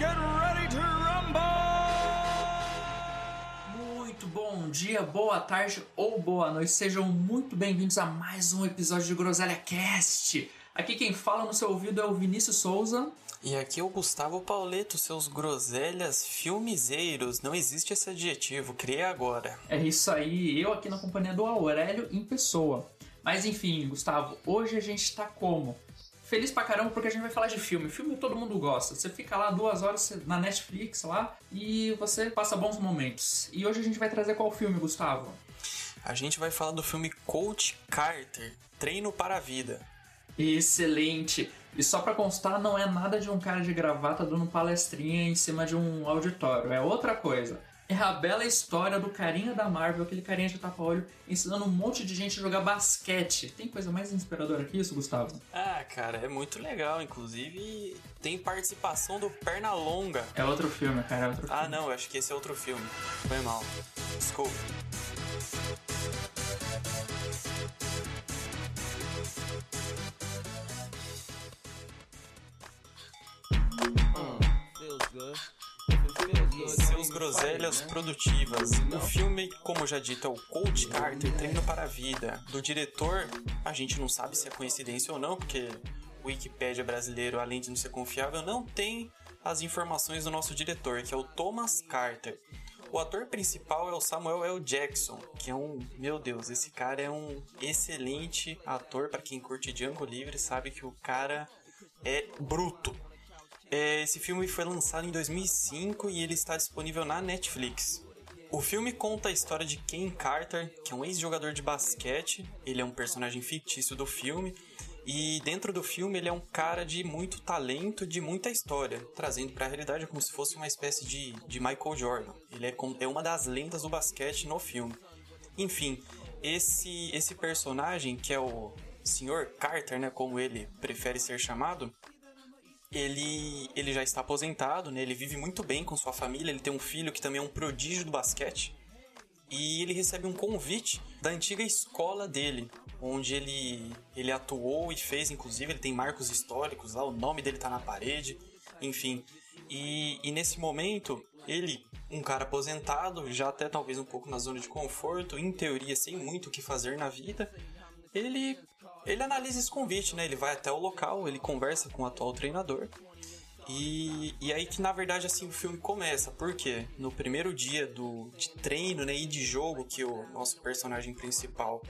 get ready to rumble! Muito bom dia, boa tarde ou boa noite. Sejam muito bem-vindos a mais um episódio de Groselha Cast. Aqui quem fala no seu ouvido é o Vinícius Souza. E aqui é o Gustavo Pauleto, seus groselhas filmizeiros. Não existe esse adjetivo, criei agora. É isso aí, eu aqui na companhia do Aurélio em pessoa. Mas enfim, Gustavo, hoje a gente tá como? Feliz pra caramba porque a gente vai falar de filme. Filme todo mundo gosta. Você fica lá duas horas na Netflix lá e você passa bons momentos. E hoje a gente vai trazer qual filme, Gustavo? A gente vai falar do filme Coach Carter, Treino para a Vida. Excelente! E só pra constar, não é nada de um cara de gravata dando palestrinha em cima de um auditório, é outra coisa. É a bela história do carinha da Marvel, aquele carinha de tapa-olho, ensinando um monte de gente a jogar basquete. Tem coisa mais inspiradora que isso, Gustavo? Ah, cara, é muito legal. Inclusive, tem participação do Pernalonga. É outro filme, cara, é outro filme. Ah, não, eu acho que esse é outro filme. Foi mal. Desculpa. Groselhas produtivas. O filme, como já dito, é o Coach Carter Treino para a Vida. Do diretor, a gente não sabe se é coincidência ou não, porque o Wikipedia brasileiro, além de não ser confiável, não tem as informações do nosso diretor, que é o Thomas Carter. O ator principal é o Samuel L. Jackson, que é um, meu Deus, esse cara é um excelente ator para quem curte Django Livre, sabe que o cara é bruto. É, esse filme foi lançado em 2005 e ele está disponível na Netflix. O filme conta a história de Ken Carter, que é um ex-jogador de basquete. Ele é um personagem fictício do filme. E dentro do filme ele é um cara de muito talento, de muita história, trazendo para a realidade como se fosse uma espécie de, de Michael Jordan. Ele é, é uma das lendas do basquete no filme. Enfim, esse, esse personagem, que é o Sr. Carter, né, como ele prefere ser chamado, ele, ele já está aposentado, né? Ele vive muito bem com sua família, ele tem um filho que também é um prodígio do basquete. E ele recebe um convite da antiga escola dele, onde ele, ele atuou e fez, inclusive, ele tem marcos históricos lá, o nome dele tá na parede, enfim. E, e nesse momento, ele, um cara aposentado, já até talvez um pouco na zona de conforto, em teoria sem muito o que fazer na vida, ele ele analisa esse convite, né? Ele vai até o local, ele conversa com o atual treinador. E, e aí que na verdade assim o filme começa, porque no primeiro dia do, de treino né, e de jogo que o nosso personagem principal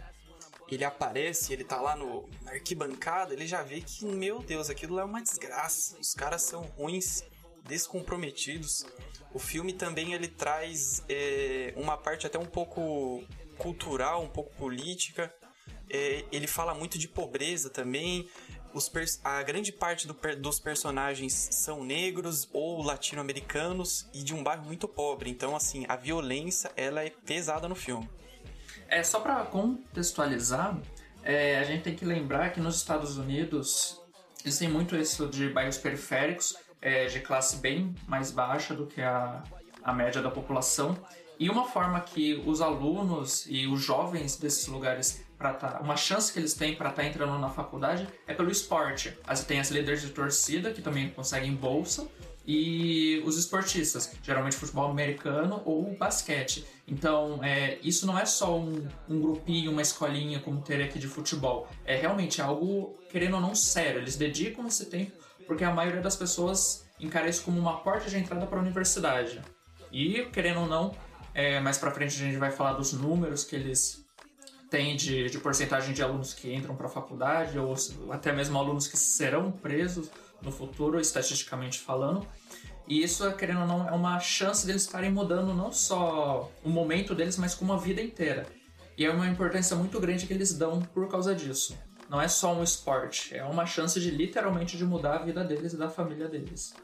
ele aparece, ele tá lá no, na arquibancada, ele já vê que, meu Deus, aquilo é uma desgraça. Os caras são ruins, descomprometidos. O filme também ele traz é, uma parte até um pouco cultural, um pouco política. É, ele fala muito de pobreza também. a grande parte do, dos personagens são negros ou latino-americanos e de um bairro muito pobre. Então, assim, a violência ela é pesada no filme. É, só para contextualizar, é, a gente tem que lembrar que nos Estados Unidos existem muito isso de bairros periféricos, é, de classe bem mais baixa do que a, a média da população. E uma forma que os alunos e os jovens desses lugares para tá, uma chance que eles têm para estar tá entrando na faculdade é pelo esporte. As, tem as líderes de torcida que também conseguem bolsa e os esportistas, geralmente futebol americano ou basquete. Então, é, isso não é só um, um grupinho, uma escolinha como ter aqui de futebol. É realmente algo, querendo ou não, sério. Eles dedicam esse tempo porque a maioria das pessoas encara isso como uma porta de entrada para a universidade. E, querendo ou não, é, mais para frente a gente vai falar dos números que eles tem de, de porcentagem de alunos que entram para a faculdade, ou até mesmo alunos que serão presos no futuro, estatisticamente falando. E isso, querendo ou não, é uma chance deles estarem mudando não só o momento deles, mas como a vida inteira. E é uma importância muito grande que eles dão por causa disso. Não é só um esporte, é uma chance de literalmente de mudar a vida deles e da família deles.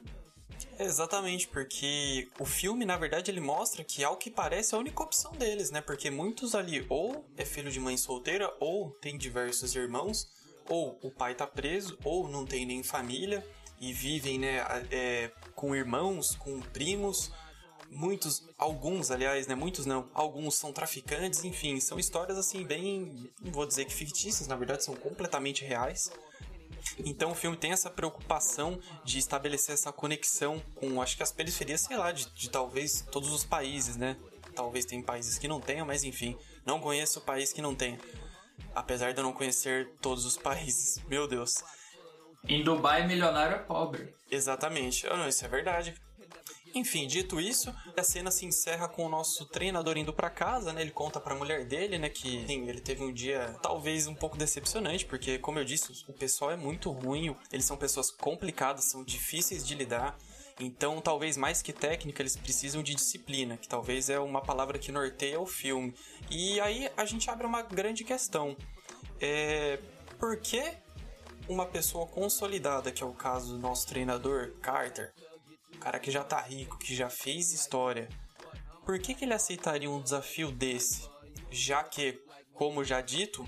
Exatamente, porque o filme, na verdade, ele mostra que, ao que parece, é a única opção deles, né? Porque muitos ali ou é filho de mãe solteira, ou tem diversos irmãos, ou o pai tá preso, ou não tem nem família e vivem, né, é, com irmãos, com primos. Muitos, alguns, aliás, né? Muitos não, alguns são traficantes, enfim, são histórias assim, bem. Não vou dizer que fictícias, na verdade, são completamente reais Então o filme tem essa preocupação de estabelecer essa conexão com, acho que as periferias, sei lá, de, de talvez todos os países, né? Talvez tem países que não tenham, mas enfim, não conheço o país que não tenha. Apesar de eu não conhecer todos os países. Meu Deus. Em Dubai, milionário é pobre. Exatamente. Oh, não, isso é verdade. Enfim, dito isso, a cena se encerra com o nosso treinador indo para casa, né? Ele conta para a mulher dele, né, que sim, ele teve um dia talvez um pouco decepcionante, porque como eu disse, o pessoal é muito ruim, eles são pessoas complicadas, são difíceis de lidar. Então, talvez mais que técnica, eles precisam de disciplina, que talvez é uma palavra que norteia o filme. E aí a gente abre uma grande questão. É, por que uma pessoa consolidada, que é o caso do nosso treinador Carter, cara que já tá rico, que já fez história, por que, que ele aceitaria um desafio desse? Já que, como já dito,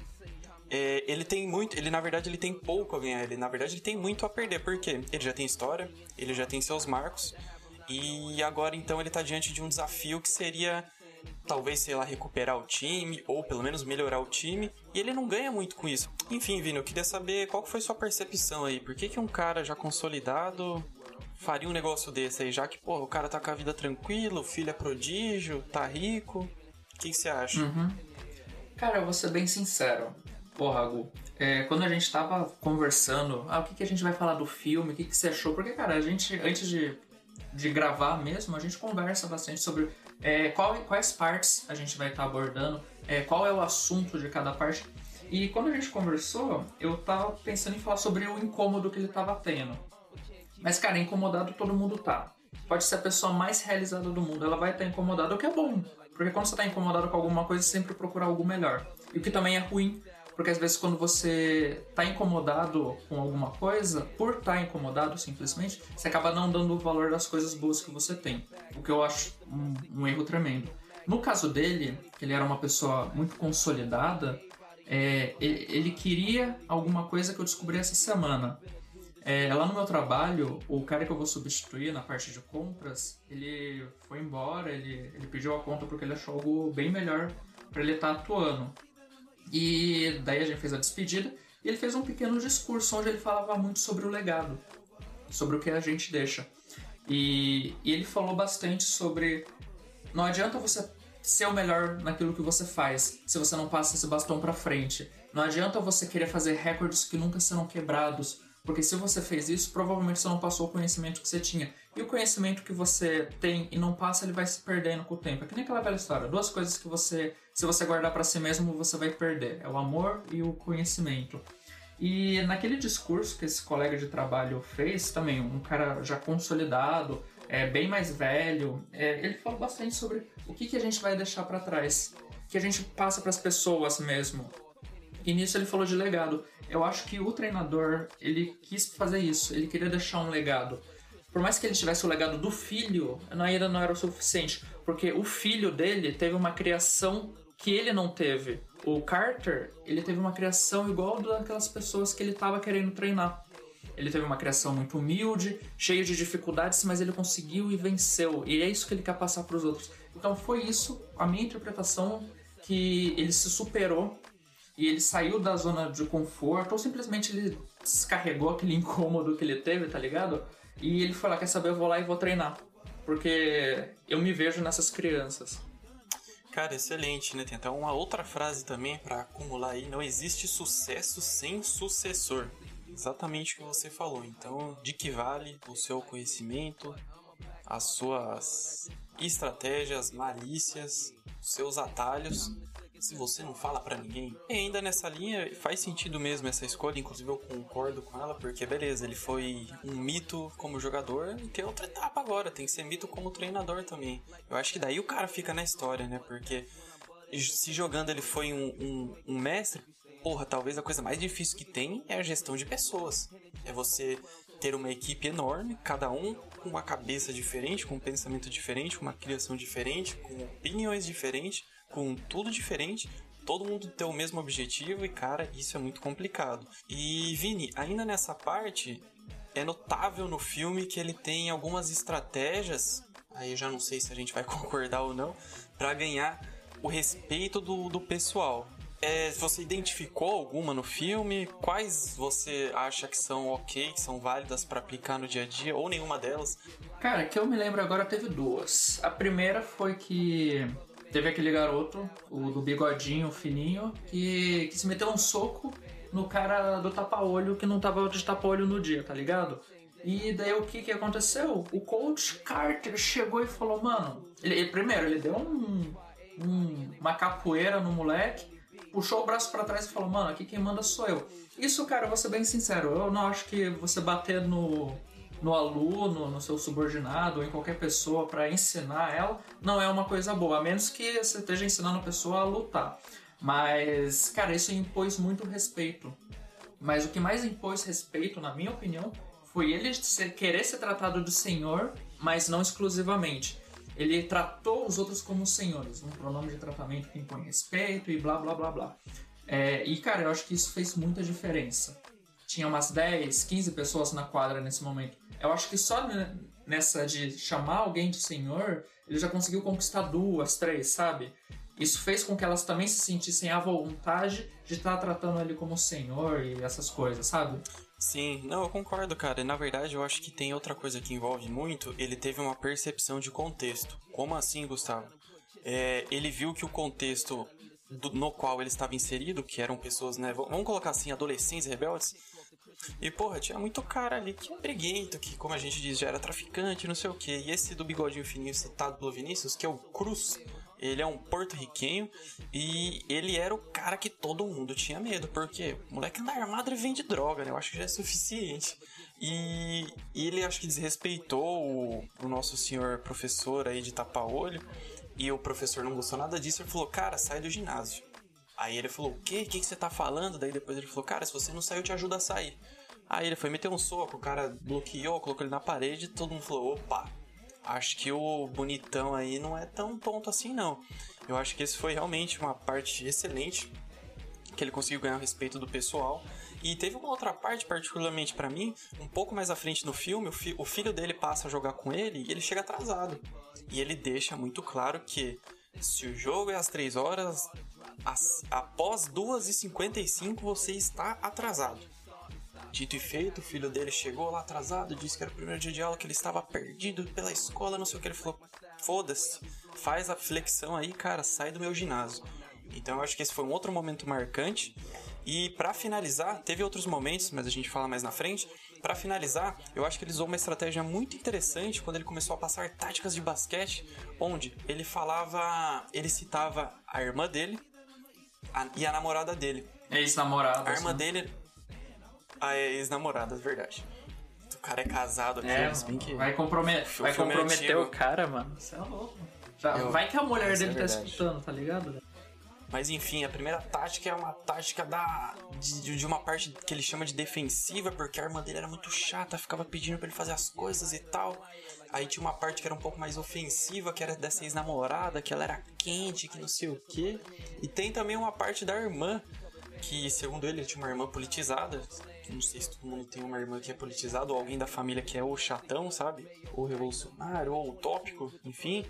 é, ele tem muito, ele na verdade ele tem pouco a ganhar, ele na verdade ele tem muito a perder, porque ele já tem história, ele já tem seus marcos, e agora então ele tá diante de um desafio que seria talvez, sei lá, recuperar o time, ou pelo menos melhorar o time, e ele não ganha muito com isso. Enfim, Vini, eu queria saber qual foi sua percepção aí, por que, que um cara já consolidado faria um negócio desse aí, já que, pô, o cara tá com a vida tranquila, o filho é prodígio, tá rico. O que você acha? Uhum. Cara, eu vou ser bem sincero. Porra, Gu, é, quando a gente tava conversando, ah, o que, que a gente vai falar do filme, o que, que você achou? Porque, cara, a gente, antes de, de gravar mesmo, a gente conversa bastante sobre é, qual, quais partes a gente vai estar tá abordando, é, qual é o assunto de cada parte. E quando a gente conversou, eu tava pensando em falar sobre o incômodo que ele tava tendo. Mas, cara, incomodado todo mundo tá. Pode ser a pessoa mais realizada do mundo, ela vai estar incomodada, o que é bom. Porque quando você está incomodado com alguma coisa, você sempre procura algo melhor. E o que também é ruim, porque às vezes quando você está incomodado com alguma coisa, por estar tá incomodado simplesmente, você acaba não dando o valor das coisas boas que você tem. O que eu acho um, um erro tremendo. No caso dele, que ele era uma pessoa muito consolidada, é, ele, ele queria alguma coisa que eu descobri essa semana. É, lá no meu trabalho, o cara que eu vou substituir na parte de compras, ele foi embora, ele, ele pediu a conta porque ele achou algo bem melhor para ele estar tá atuando. E daí a gente fez a despedida e ele fez um pequeno discurso onde ele falava muito sobre o legado, sobre o que a gente deixa. E, e ele falou bastante sobre não adianta você ser o melhor naquilo que você faz se você não passa esse bastão para frente. Não adianta você querer fazer recordes que nunca serão quebrados porque se você fez isso, provavelmente você não passou o conhecimento que você tinha. E o conhecimento que você tem e não passa, ele vai se perdendo com o tempo. É que nem aquela velha história. Duas coisas que você, se você guardar para si mesmo, você vai perder. É o amor e o conhecimento. E naquele discurso que esse colega de trabalho fez, também um cara já consolidado, é, bem mais velho, é, ele falou bastante sobre o que, que a gente vai deixar para trás, que a gente passa para as pessoas mesmo. E nisso ele falou de legado eu acho que o treinador, ele quis fazer isso, ele queria deixar um legado. Por mais que ele tivesse o legado do filho, ainda não era o suficiente, porque o filho dele teve uma criação que ele não teve. O Carter, ele teve uma criação igual daquelas pessoas que ele estava querendo treinar. Ele teve uma criação muito humilde, cheia de dificuldades, mas ele conseguiu e venceu. E é isso que ele quer passar para os outros. Então foi isso a minha interpretação que ele se superou e ele saiu da zona de conforto, ou simplesmente ele descarregou aquele incômodo que ele teve, tá ligado? E ele falou: quer saber, eu vou lá e vou treinar. Porque eu me vejo nessas crianças. Cara, excelente, né? Tem até uma outra frase também para acumular aí: não existe sucesso sem sucessor. Exatamente o que você falou. Então, de que vale o seu conhecimento, as suas estratégias, malícias, os seus atalhos se você não fala para ninguém. E ainda nessa linha faz sentido mesmo essa escolha, inclusive eu concordo com ela, porque beleza, ele foi um mito como jogador e tem outra etapa agora, tem que ser mito como treinador também. Eu acho que daí o cara fica na história, né? Porque se jogando ele foi um, um, um mestre, porra, talvez a coisa mais difícil que tem é a gestão de pessoas. É você ter uma equipe enorme, cada um com uma cabeça diferente, com um pensamento diferente, com uma criação diferente, com opiniões diferentes com tudo diferente, todo mundo ter o mesmo objetivo e, cara, isso é muito complicado. E, Vini, ainda nessa parte, é notável no filme que ele tem algumas estratégias, aí eu já não sei se a gente vai concordar ou não, para ganhar o respeito do, do pessoal. É, você identificou alguma no filme? Quais você acha que são ok, que são válidas para aplicar no dia a dia, ou nenhuma delas? Cara, que eu me lembro agora teve duas. A primeira foi que teve aquele garoto, o do bigodinho fininho, que, que se meteu um soco no cara do tapa-olho que não tava de tapa-olho no dia, tá ligado? E daí o que que aconteceu? O coach Carter chegou e falou, mano, ele, primeiro ele deu um, um, uma capoeira no moleque, puxou o braço para trás e falou, mano, aqui quem manda sou eu. Isso, cara, vou ser bem sincero, eu não acho que você bater no, no aluno, no seu subordinado ou em qualquer pessoa para ensinar ela não é uma coisa boa, a menos que você esteja ensinando a pessoa a lutar. Mas, cara, isso impôs muito respeito. Mas o que mais impôs respeito, na minha opinião, foi ele querer ser tratado de senhor, mas não exclusivamente. Ele tratou os outros como senhores, um pronome de tratamento que impõe respeito e blá blá blá blá. É, e cara, eu acho que isso fez muita diferença. Tinha umas 10, 15 pessoas na quadra nesse momento. Eu acho que só nessa de chamar alguém de senhor, ele já conseguiu conquistar duas, três, sabe? Isso fez com que elas também se sentissem à vontade de estar tratando ele como senhor e essas coisas, sabe? Sim, não, eu concordo, cara. Na verdade, eu acho que tem outra coisa que envolve muito. Ele teve uma percepção de contexto. Como assim, Gustavo? É, ele viu que o contexto do, no qual ele estava inserido, que eram pessoas, né? Vamos colocar assim, adolescentes rebeldes. E, porra, tinha muito cara ali que é briguento, que, como a gente diz, já era traficante, não sei o que. E esse do bigodinho fininho citado pelo Vinícius, que é o Cruz, ele é um porto-riquenho e ele era o cara que todo mundo tinha medo, porque o moleque na armada ele vende droga, né? Eu acho que já é suficiente. E, e ele acho que desrespeitou o, o nosso senhor professor aí de tapa-olho. E o professor não gostou nada disso. Ele falou, cara, sai do ginásio. Aí ele falou, o quê? O que, você tá falando? Daí depois ele falou, cara, se você não sair, eu te ajudo a sair. Aí ele foi meter um soco, o cara bloqueou, colocou ele na parede e todo mundo falou, opa, acho que o bonitão aí não é tão tonto assim, não. Eu acho que esse foi realmente uma parte excelente, que ele conseguiu ganhar o respeito do pessoal. E teve uma outra parte, particularmente para mim, um pouco mais à frente no filme, o, fi o filho dele passa a jogar com ele e ele chega atrasado. E ele deixa muito claro que se o jogo é às 3 horas, as, após 2h55 você está atrasado. Dito e feito, o filho dele chegou lá atrasado, disse que era o primeiro dia de aula, que ele estava perdido pela escola, não sei o que. Ele falou: foda-se, faz a flexão aí, cara, sai do meu ginásio. Então eu acho que esse foi um outro momento marcante. E para finalizar, teve outros momentos, mas a gente fala mais na frente. Para finalizar, eu acho que ele usou uma estratégia muito interessante quando ele começou a passar táticas de basquete, onde ele falava, ele citava a irmã dele a, e a namorada dele. Ex-namorada. A irmã dele a ex-namorada, é verdade. O cara é casado aqui, é, que... Vai, compromet... vai comprometer o cara, mano. Você é louco. Eu... Vai que a mulher Essa dele é tá escutando, tá ligado? Mas enfim, a primeira tática é uma tática da de, de, uma parte que ele chama de defensiva, porque a irmã dele era muito chata, ficava pedindo para ele fazer as coisas e tal. Aí tinha uma parte que era um pouco mais ofensiva, que era dessa ex-namorada, que ela era quente, que não sei o quê. E tem também uma parte da irmã, que segundo ele, ele tinha uma irmã politizada, não sei se todo mundo tem uma irmã que é politizada ou alguém da família que é o chatão, sabe? Ou revolucionário, ou utópico, enfim.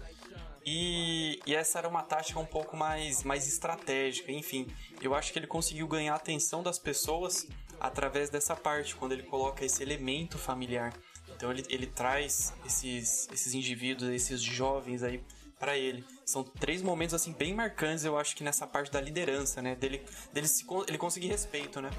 E, e, essa era uma tática um pouco mais, mais estratégica, enfim. Eu acho que ele conseguiu ganhar a atenção das pessoas através dessa parte, quando ele coloca esse elemento familiar. Então ele, ele traz esses, esses indivíduos, esses jovens aí para ele. São três momentos assim bem marcantes, eu acho que nessa parte da liderança, né? Dele, dele se, ele conseguir respeito, né?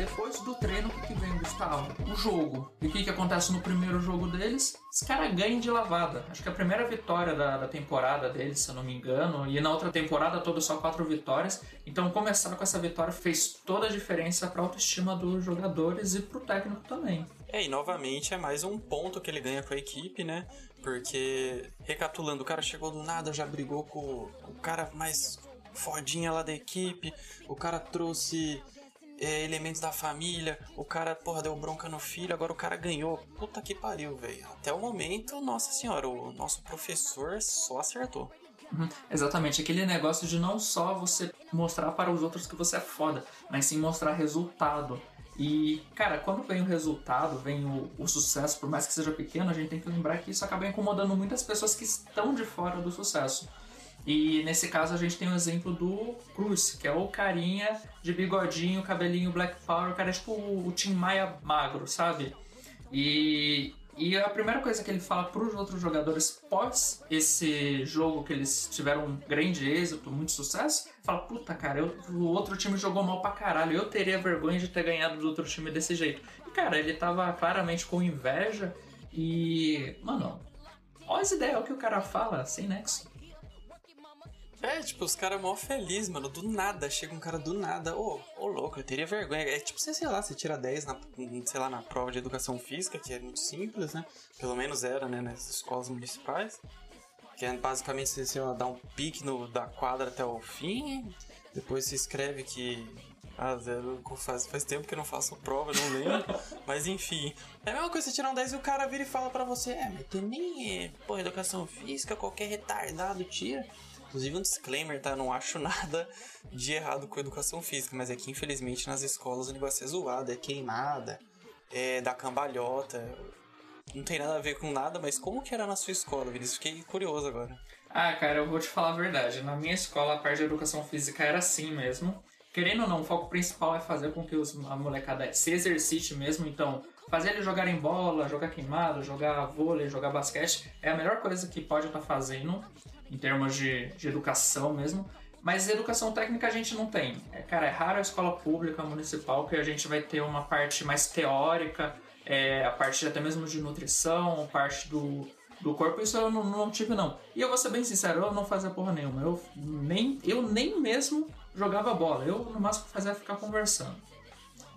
Depois do treino, o que vem, Gustavo? O jogo. E o que, que acontece no primeiro jogo deles? Os caras ganham de lavada. Acho que a primeira vitória da, da temporada deles, se eu não me engano, e na outra temporada toda só quatro vitórias. Então começar com essa vitória fez toda a diferença para a autoestima dos jogadores e para o técnico também. É, e novamente é mais um ponto que ele ganha com a equipe, né? Porque, recapitulando, o cara chegou do nada, já brigou com o cara mais fodinha lá da equipe, o cara trouxe é, elementos da família, o cara, porra, deu bronca no filho, agora o cara ganhou. Puta que pariu, velho. Até o momento, nossa senhora, o nosso professor só acertou. Uhum, exatamente, aquele negócio de não só você mostrar para os outros que você é foda, mas sim mostrar resultado. E, cara, quando vem o resultado, vem o, o, sucesso, por mais que seja pequeno, a gente tem que lembrar que isso acaba incomodando muitas pessoas que estão de fora do sucesso. E nesse caso a gente tem o exemplo do Cruz, que é o carinha de bigodinho, cabelinho Black Power, o cara é tipo o Tim Maia magro, sabe? E, e a primeira coisa que ele fala para os outros jogadores pós esse jogo que eles tiveram um grande êxito, muito sucesso, fala: Puta, cara, eu, o outro time jogou mal pra caralho, eu teria vergonha de ter ganhado do outro time desse jeito. E cara, ele tava claramente com inveja e. Mano, olha as ideias, o que o cara fala, sem nexo. É, tipo, os caras mó feliz, mano. Do nada, chega um cara do nada. Ô, ô louco, eu teria vergonha. É tipo, você, sei lá, você tira 10 na, sei lá, na prova de educação física, que é muito simples, né? Pelo menos era, né, nas escolas municipais. Que é basicamente você, sei lá, dá um pique no, da quadra até o fim. Depois se escreve que ah, zero, faz, faz tempo que eu não faço prova, não lembro. mas enfim. É a mesma coisa você tirar um 10 e o cara vira e fala pra você: É, mas tem nem. É, pô, educação física, qualquer retardado tira. Inclusive um disclaimer, tá? Não acho nada de errado com educação física, mas é que infelizmente nas escolas o negócio é zoado, é queimada, é da cambalhota. Não tem nada a ver com nada, mas como que era na sua escola, Vinícius? Fiquei curioso agora. Ah, cara, eu vou te falar a verdade. Na minha escola, a parte de educação física era assim mesmo. Querendo ou não, o foco principal é fazer com que os, a molecada se exercite mesmo. Então, fazer eles jogarem bola, jogar queimado, jogar vôlei, jogar basquete é a melhor coisa que pode estar tá fazendo em termos de, de educação mesmo. Mas educação técnica a gente não tem. É, cara, é raro a escola pública municipal que a gente vai ter uma parte mais teórica, é, a parte até mesmo de nutrição, a parte do, do corpo, isso eu não, não, tive não. E eu vou ser bem sincero, eu não fazia porra nenhuma. Eu nem, eu nem mesmo jogava bola. Eu no máximo fazia ficar conversando.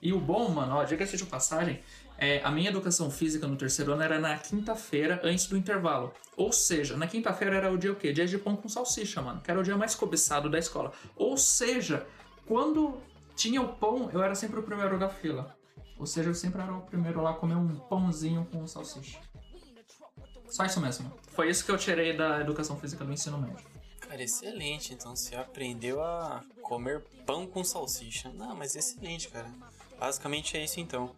E o bom, mano, ó, diga-se de passagem, é, a minha educação física no terceiro ano era na quinta-feira, antes do intervalo. Ou seja, na quinta-feira era o dia o quê? Dia de pão com salsicha, mano. Que era o dia mais cobiçado da escola. Ou seja, quando tinha o pão, eu era sempre o primeiro da fila. Ou seja, eu sempre era o primeiro lá a comer um pãozinho com salsicha. Só isso mesmo. Foi isso que eu tirei da educação física do ensino médio. Cara, excelente. Então você aprendeu a comer pão com salsicha. Não, mas excelente, cara. Basicamente é isso então.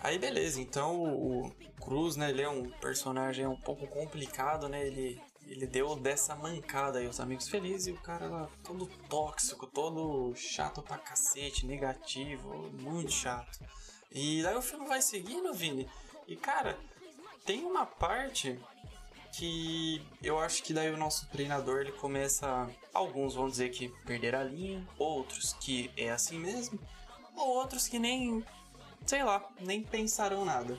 Aí beleza, então o Cruz, né, ele é um personagem um pouco complicado, né? Ele ele deu dessa mancada aí os amigos felizes e o cara lá todo tóxico, todo chato pra cacete, negativo, muito chato. E daí o filme vai seguindo, Vini. E cara, tem uma parte que eu acho que daí o nosso treinador ele começa. Alguns vão dizer que perder a linha, outros que é assim mesmo, ou outros que nem sei lá, nem pensaram nada.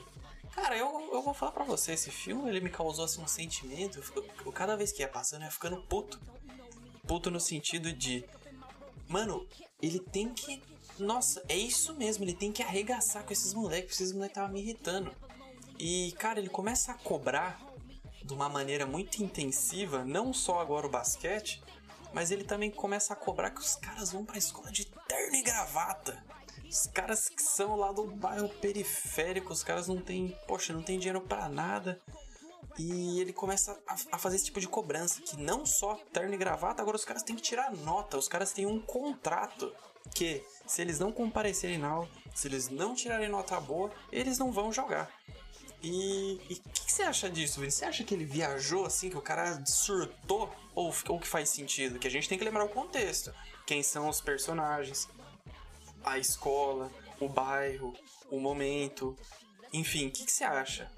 Cara, eu, eu vou falar pra você, esse filme ele me causou assim um sentimento. Eu, cada vez que ia passando, eu ia ficando puto. Puto no sentido de. Mano, ele tem que. Nossa, é isso mesmo, ele tem que arregaçar com esses moleques, esses moleques estavam me irritando. E, cara, ele começa a cobrar de uma maneira muito intensiva, não só agora o basquete, mas ele também começa a cobrar que os caras vão pra escola de terno e gravata. Os caras que são lá do bairro periférico, os caras não tem, poxa, não tem dinheiro para nada. E ele começa a, a, fazer esse tipo de cobrança, que não só terno e gravata, agora os caras têm que tirar nota, os caras têm um contrato que se eles não comparecerem na aula, se eles não tirarem nota boa, eles não vão jogar. E o que, você acha disso, Você acha que ele viajou assim, que o cara surtou? Ou, ou que faz sentido? Que a gente tem que lembrar o contexto. Quem são os personagens, a escola, o bairro, o momento. Enfim, o que, que você acha?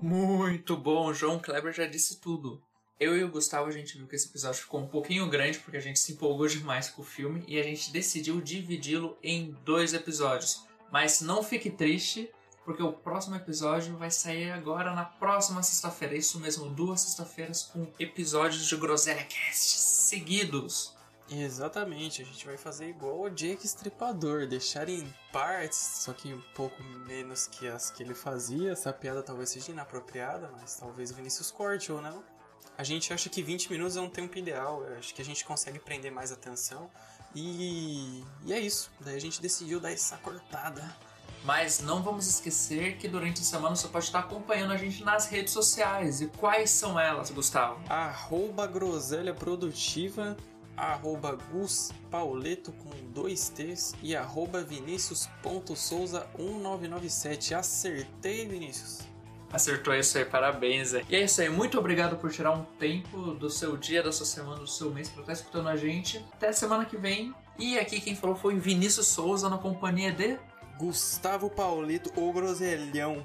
Muito bom, João Kleber já disse tudo. Eu e o Gustavo, a gente viu que esse episódio ficou um pouquinho grande porque a gente se empolgou demais com o filme e a gente decidiu dividi-lo em dois episódios. Mas não fique triste, porque o próximo episódio vai sair agora na próxima sexta-feira. Isso mesmo, duas sexta-feiras com episódios de Groselha Cast seguidos. Exatamente, a gente vai fazer igual o Jake Estripador, deixar em partes, só que um pouco menos que as que ele fazia. Essa piada talvez seja inapropriada, mas talvez o Vinícius corte ou não. A gente acha que 20 minutos é um tempo ideal, acho que a gente consegue prender mais atenção. E, e é isso, daí a gente decidiu dar essa cortada Mas não vamos esquecer que durante a semana você pode estar acompanhando a gente nas redes sociais. E quais são elas, Gustavo? Arroba Groselha Produtiva, arroba Gus Pauleto com dois T's e arroba Vinicius.souza1997. Acertei, Vinícius. Acertou isso aí, parabéns. E é isso aí, muito obrigado por tirar um tempo do seu dia, da sua semana, do seu mês para estar escutando a gente. Até semana que vem. E aqui quem falou foi Vinícius Souza na companhia de. Gustavo Paulito, o groselhão.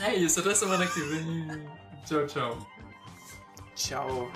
É isso, até semana que vem. tchau, tchau. Tchau.